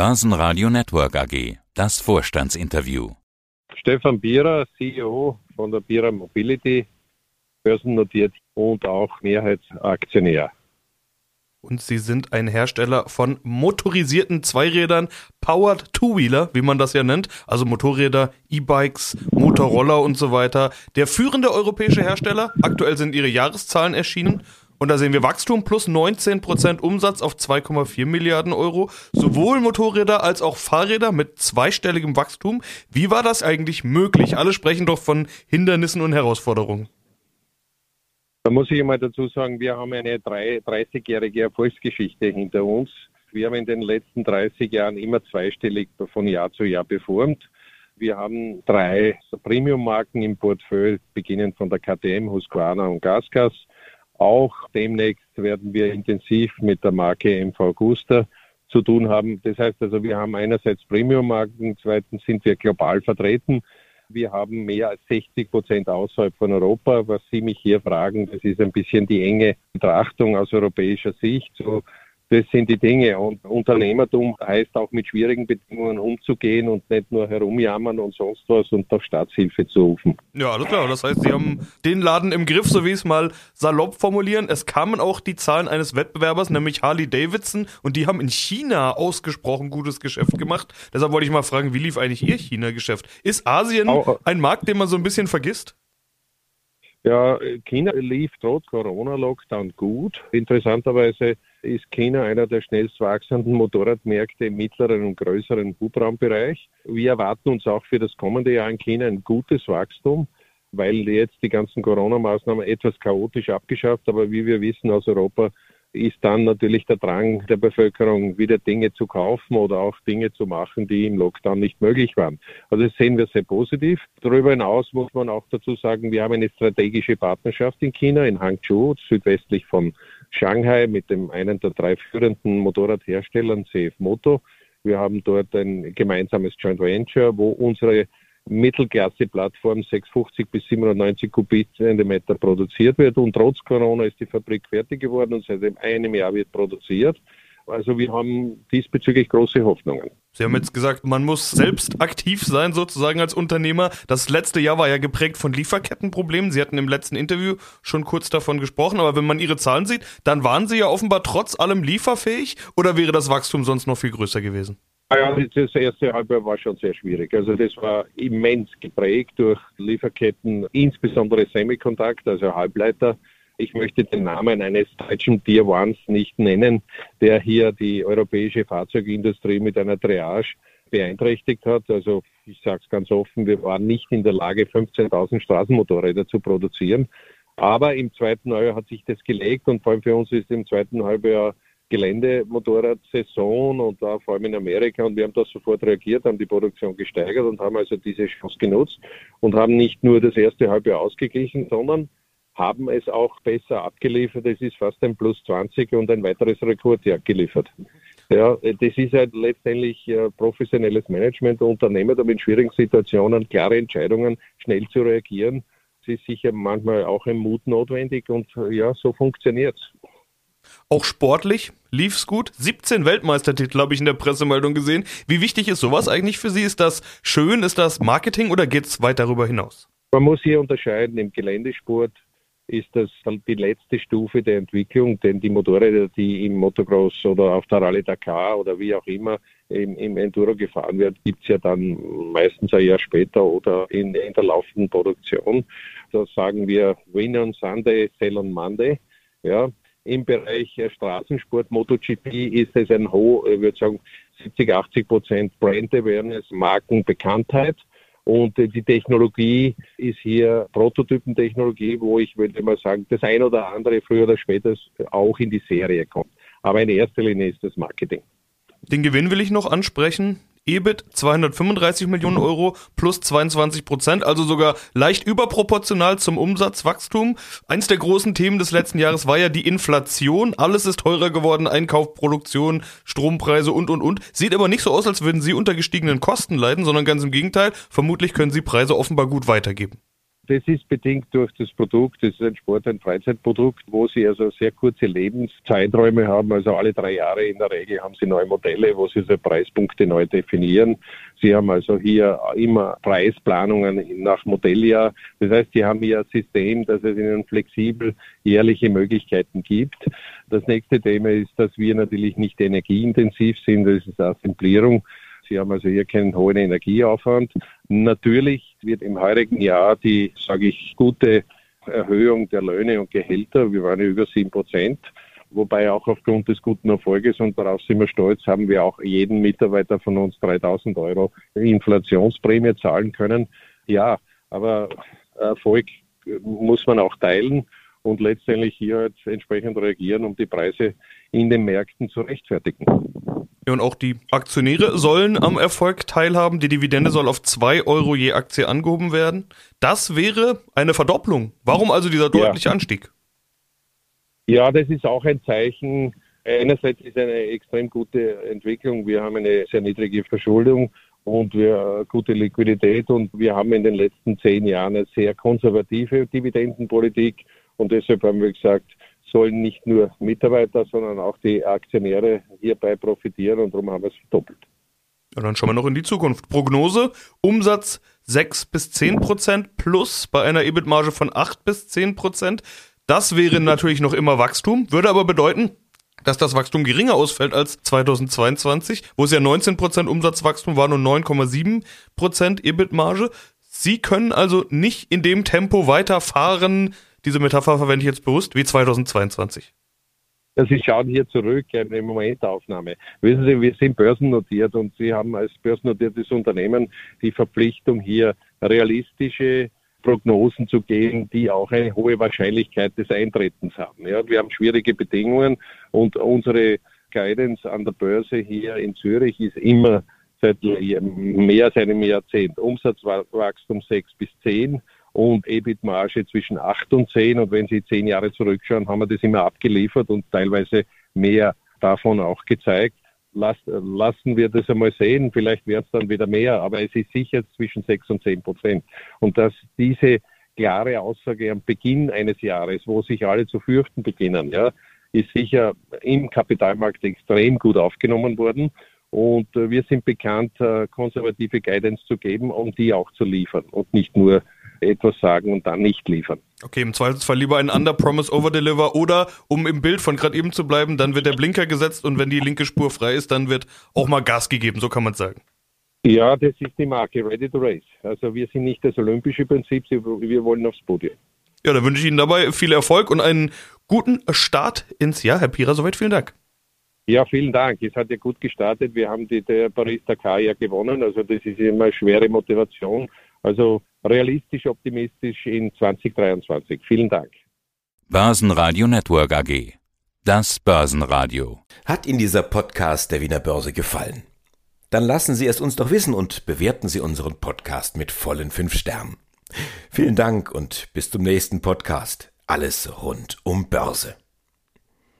Börsenradio Network AG. Das Vorstandsinterview. Stefan Bierer, CEO von der Bierer Mobility, börsennotiert und auch Mehrheitsaktionär. Und Sie sind ein Hersteller von motorisierten Zweirädern, Powered Two-Wheeler, wie man das ja nennt, also Motorräder, E-Bikes, Motorroller und so weiter. Der führende europäische Hersteller. Aktuell sind Ihre Jahreszahlen erschienen. Und da sehen wir Wachstum plus 19% Umsatz auf 2,4 Milliarden Euro. Sowohl Motorräder als auch Fahrräder mit zweistelligem Wachstum. Wie war das eigentlich möglich? Alle sprechen doch von Hindernissen und Herausforderungen. Da muss ich einmal dazu sagen, wir haben eine 30-jährige Erfolgsgeschichte hinter uns. Wir haben in den letzten 30 Jahren immer zweistellig von Jahr zu Jahr performt. Wir haben drei Premium-Marken im Portfolio, beginnend von der KTM, Husqvarna und Gasgas. Auch demnächst werden wir intensiv mit der Marke MV Gusta zu tun haben. Das heißt also, wir haben einerseits Premium-Marken, zweitens sind wir global vertreten. Wir haben mehr als 60 Prozent außerhalb von Europa. Was Sie mich hier fragen, das ist ein bisschen die enge Betrachtung aus europäischer Sicht. So das sind die Dinge. Und Unternehmertum heißt auch mit schwierigen Bedingungen umzugehen und nicht nur herumjammern und sonst was und auf Staatshilfe zu rufen. Ja, alles klar. Das heißt, Sie haben den Laden im Griff, so wie es mal salopp formulieren. Es kamen auch die Zahlen eines Wettbewerbers, nämlich Harley Davidson, und die haben in China ausgesprochen gutes Geschäft gemacht. Deshalb wollte ich mal fragen, wie lief eigentlich Ihr China-Geschäft? Ist Asien ein Markt, den man so ein bisschen vergisst? Ja, China lief trotz Corona-Lockdown gut. Interessanterweise ist China einer der schnellst wachsenden Motorradmärkte im mittleren und größeren Hubraumbereich. Wir erwarten uns auch für das kommende Jahr in China ein gutes Wachstum, weil jetzt die ganzen Corona-Maßnahmen etwas chaotisch abgeschafft, aber wie wir wissen aus Europa ist dann natürlich der Drang der Bevölkerung, wieder Dinge zu kaufen oder auch Dinge zu machen, die im Lockdown nicht möglich waren. Also das sehen wir sehr positiv. Darüber hinaus muss man auch dazu sagen, wir haben eine strategische Partnerschaft in China, in Hangzhou, südwestlich von Shanghai, mit dem einen der drei führenden Motorradherstellern, CF Moto. Wir haben dort ein gemeinsames Joint Venture, wo unsere Mittelklasse-Plattform 650 bis 790 Kubikzentimeter produziert wird. Und trotz Corona ist die Fabrik fertig geworden und seit einem Jahr wird produziert. Also wir haben diesbezüglich große Hoffnungen. Sie haben jetzt gesagt, man muss selbst aktiv sein, sozusagen als Unternehmer. Das letzte Jahr war ja geprägt von Lieferkettenproblemen. Sie hatten im letzten Interview schon kurz davon gesprochen, aber wenn man Ihre Zahlen sieht, dann waren Sie ja offenbar trotz allem lieferfähig oder wäre das Wachstum sonst noch viel größer gewesen? Ah ja, das erste Halbjahr war schon sehr schwierig. Also das war immens geprägt durch Lieferketten, insbesondere Semiconductor, also Halbleiter. Ich möchte den Namen eines deutschen Tier Ones nicht nennen, der hier die europäische Fahrzeugindustrie mit einer Triage beeinträchtigt hat. Also ich sage es ganz offen, wir waren nicht in der Lage, 15.000 Straßenmotorräder zu produzieren. Aber im zweiten Halbjahr hat sich das gelegt und vor allem für uns ist im zweiten Halbjahr Geländemotorradsaison und da vor allem in Amerika und wir haben da sofort reagiert, haben die Produktion gesteigert und haben also diese Chance genutzt und haben nicht nur das erste Halbjahr ausgeglichen, sondern haben es auch besser abgeliefert. Es ist fast ein Plus 20 und ein weiteres Rekordjahr geliefert. Ja, das ist halt letztendlich äh, professionelles Management, Unternehmer, da mit schwierigen Situationen klare Entscheidungen, schnell zu reagieren. Es ist sicher manchmal auch ein Mut notwendig und ja, so funktioniert es. Auch sportlich lief's gut. 17 Weltmeistertitel habe ich in der Pressemeldung gesehen. Wie wichtig ist sowas eigentlich für Sie? Ist das schön? Ist das Marketing oder geht's weit darüber hinaus? Man muss hier unterscheiden. Im Geländesport ist das die letzte Stufe der Entwicklung, denn die Motorräder, die im Motocross oder auf der Rallye Dakar oder wie auch immer im, im Enduro gefahren wird, gibt's ja dann meistens ein Jahr später oder in, in der laufenden Produktion. Da sagen wir Win on Sunday, Sell on Monday. Ja, im Bereich äh, Straßensport, MotoGP ist es ein hoch, ich würde sagen 70, 80 Prozent Brand Awareness, Markenbekanntheit. Und die Technologie ist hier Prototypentechnologie, wo ich würde mal sagen, das ein oder andere früher oder später auch in die Serie kommt. Aber in erster Linie ist das Marketing. Den Gewinn will ich noch ansprechen. EBIT 235 Millionen Euro plus 22 Prozent, also sogar leicht überproportional zum Umsatzwachstum. Eins der großen Themen des letzten Jahres war ja die Inflation. Alles ist teurer geworden, Einkauf, Produktion, Strompreise und, und, und. Sieht aber nicht so aus, als würden Sie unter gestiegenen Kosten leiden, sondern ganz im Gegenteil. Vermutlich können Sie Preise offenbar gut weitergeben. Das ist bedingt durch das Produkt. Das ist ein Sport, ein Freizeitprodukt, wo sie also sehr kurze Lebenszeiträume haben. Also alle drei Jahre in der Regel haben sie neue Modelle, wo sie so Preispunkte neu definieren. Sie haben also hier immer Preisplanungen nach Modelljahr. Das heißt, sie haben hier ein System, dass es ihnen flexibel jährliche Möglichkeiten gibt. Das nächste Thema ist, dass wir natürlich nicht energieintensiv sind. Das ist Assemblierung. Sie haben also hier keinen hohen Energieaufwand. Natürlich wird im heurigen Jahr die, sage ich, gute Erhöhung der Löhne und Gehälter, wir waren über sieben Prozent, wobei auch aufgrund des guten Erfolges, und darauf sind wir stolz, haben wir auch jeden Mitarbeiter von uns 3000 Euro Inflationsprämie zahlen können. Ja, aber Erfolg muss man auch teilen und letztendlich hier entsprechend reagieren, um die Preise in den Märkten zu rechtfertigen. Und auch die Aktionäre sollen am Erfolg teilhaben. Die Dividende soll auf 2 Euro je Aktie angehoben werden. Das wäre eine Verdopplung. Warum also dieser deutliche ja. Anstieg? Ja, das ist auch ein Zeichen. Einerseits ist eine extrem gute Entwicklung. Wir haben eine sehr niedrige Verschuldung und wir gute Liquidität und wir haben in den letzten zehn Jahren eine sehr konservative Dividendenpolitik und deshalb haben wir gesagt, sollen nicht nur Mitarbeiter, sondern auch die Aktionäre hierbei profitieren und darum haben wir es verdoppelt. Ja, dann schauen wir noch in die Zukunft. Prognose, Umsatz 6 bis 10 Prozent plus bei einer EBIT-Marge von 8 bis 10 Prozent. Das wäre natürlich noch immer Wachstum, würde aber bedeuten, dass das Wachstum geringer ausfällt als 2022, wo es ja 19 Prozent Umsatzwachstum war und 9,7 Prozent EBIT-Marge. Sie können also nicht in dem Tempo weiterfahren, diese Metapher verwende ich jetzt bewusst, wie 2022. Ja, Sie schauen hier zurück, eine Momentaufnahme. Wissen Sie, wir sind börsennotiert und Sie haben als börsennotiertes Unternehmen die Verpflichtung, hier realistische Prognosen zu geben, die auch eine hohe Wahrscheinlichkeit des Eintretens haben. Ja, wir haben schwierige Bedingungen und unsere Guidance an der Börse hier in Zürich ist immer seit mehr als einem Jahrzehnt Umsatzwachstum 6 bis 10 und EBIT-Marge zwischen 8 und 10. Und wenn Sie zehn Jahre zurückschauen, haben wir das immer abgeliefert und teilweise mehr davon auch gezeigt. Lass, lassen wir das einmal sehen, vielleicht wird es dann wieder mehr, aber es ist sicher zwischen 6 und 10 Prozent. Und dass diese klare Aussage am Beginn eines Jahres, wo sich alle zu fürchten beginnen, ja, ist sicher im Kapitalmarkt extrem gut aufgenommen worden. Und äh, wir sind bekannt, äh, konservative Guidance zu geben und die auch zu liefern und nicht nur etwas sagen und dann nicht liefern. Okay, im Zweifelsfall lieber ein Under-Promise, Over-Deliver oder, um im Bild von gerade eben zu bleiben, dann wird der Blinker gesetzt und wenn die linke Spur frei ist, dann wird auch mal Gas gegeben, so kann man sagen. Ja, das ist die Marke Ready to Race. Also wir sind nicht das olympische Prinzip, wir wollen aufs Podium. Ja, da wünsche ich Ihnen dabei viel Erfolg und einen guten Start ins Jahr. Herr Pira, soweit vielen Dank. Ja, vielen Dank. Es hat ja gut gestartet. Wir haben die, der Paris-Dakar ja gewonnen. Also das ist immer eine schwere Motivation. Also realistisch, optimistisch in 2023. Vielen Dank. Börsenradio Network AG. Das Börsenradio. Hat Ihnen dieser Podcast der Wiener Börse gefallen? Dann lassen Sie es uns doch wissen und bewerten Sie unseren Podcast mit vollen fünf Sternen. Vielen Dank und bis zum nächsten Podcast. Alles rund um Börse.